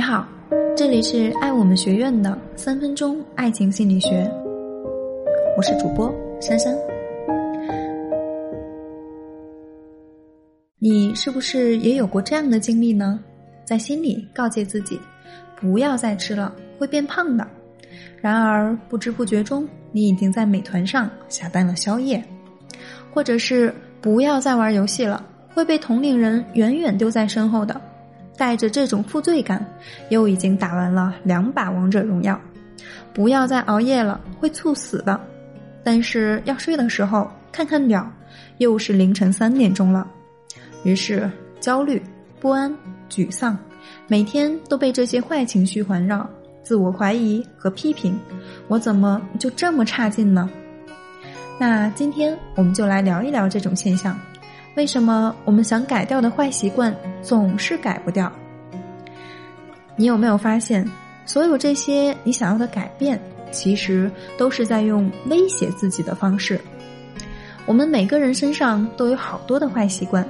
你好，这里是爱我们学院的三分钟爱情心理学，我是主播珊珊。你是不是也有过这样的经历呢？在心里告诫自己，不要再吃了，会变胖的。然而不知不觉中，你已经在美团上下单了宵夜，或者是不要再玩游戏了，会被同龄人远远丢在身后的。带着这种负罪感，又已经打完了两把王者荣耀。不要再熬夜了，会猝死的。但是要睡的时候，看看表，又是凌晨三点钟了。于是焦虑、不安、沮丧，每天都被这些坏情绪环绕，自我怀疑和批评：我怎么就这么差劲呢？那今天我们就来聊一聊这种现象。为什么我们想改掉的坏习惯总是改不掉？你有没有发现，所有这些你想要的改变，其实都是在用威胁自己的方式？我们每个人身上都有好多的坏习惯，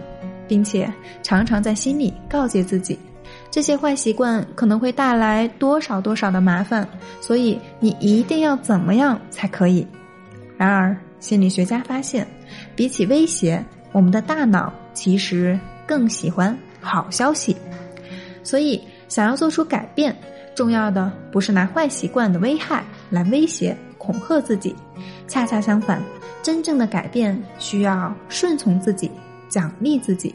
并且常常在心里告诫自己，这些坏习惯可能会带来多少多少的麻烦，所以你一定要怎么样才可以？然而，心理学家发现，比起威胁。我们的大脑其实更喜欢好消息，所以想要做出改变，重要的不是拿坏习惯的危害来威胁恐吓自己，恰恰相反，真正的改变需要顺从自己，奖励自己。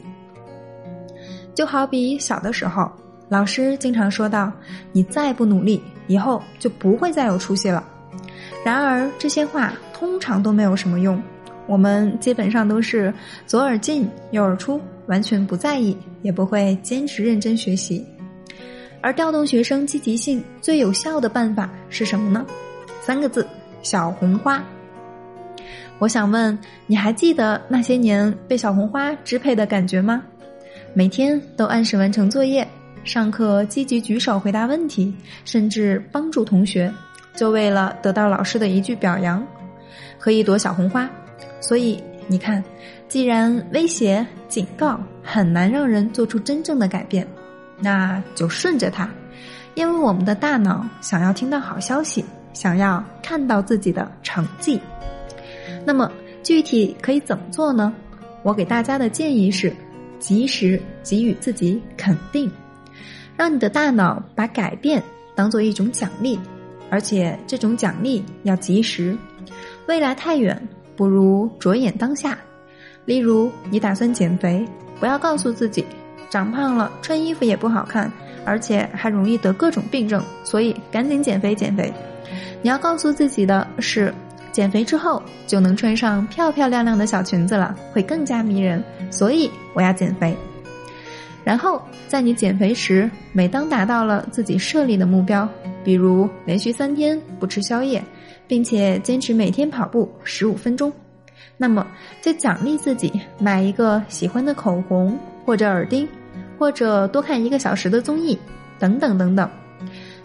就好比小的时候，老师经常说到：“你再不努力，以后就不会再有出息了。”然而这些话通常都没有什么用。我们基本上都是左耳进右耳出，完全不在意，也不会坚持认真学习。而调动学生积极性最有效的办法是什么呢？三个字：小红花。我想问，你还记得那些年被小红花支配的感觉吗？每天都按时完成作业，上课积极举手回答问题，甚至帮助同学，就为了得到老师的一句表扬和一朵小红花。所以你看，既然威胁、警告很难让人做出真正的改变，那就顺着它，因为我们的大脑想要听到好消息，想要看到自己的成绩。那么具体可以怎么做呢？我给大家的建议是：及时给予自己肯定，让你的大脑把改变当做一种奖励，而且这种奖励要及时，未来太远。不如着眼当下，例如你打算减肥，不要告诉自己长胖了穿衣服也不好看，而且还容易得各种病症，所以赶紧减肥减肥。你要告诉自己的是，减肥之后就能穿上漂漂亮亮的小裙子了，会更加迷人，所以我要减肥。然后在你减肥时，每当达到了自己设立的目标，比如连续三天不吃宵夜。并且坚持每天跑步十五分钟，那么就奖励自己买一个喜欢的口红或者耳钉，或者多看一个小时的综艺，等等等等。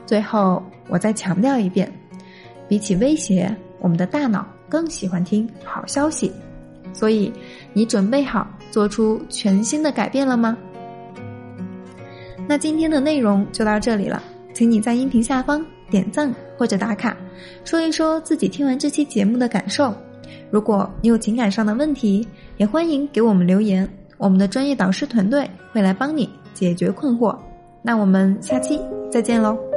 最后，我再强调一遍，比起威胁，我们的大脑更喜欢听好消息。所以，你准备好做出全新的改变了吗？那今天的内容就到这里了，请你在音频下方。点赞或者打卡，说一说自己听完这期节目的感受。如果你有情感上的问题，也欢迎给我们留言，我们的专业导师团队会来帮你解决困惑。那我们下期再见喽。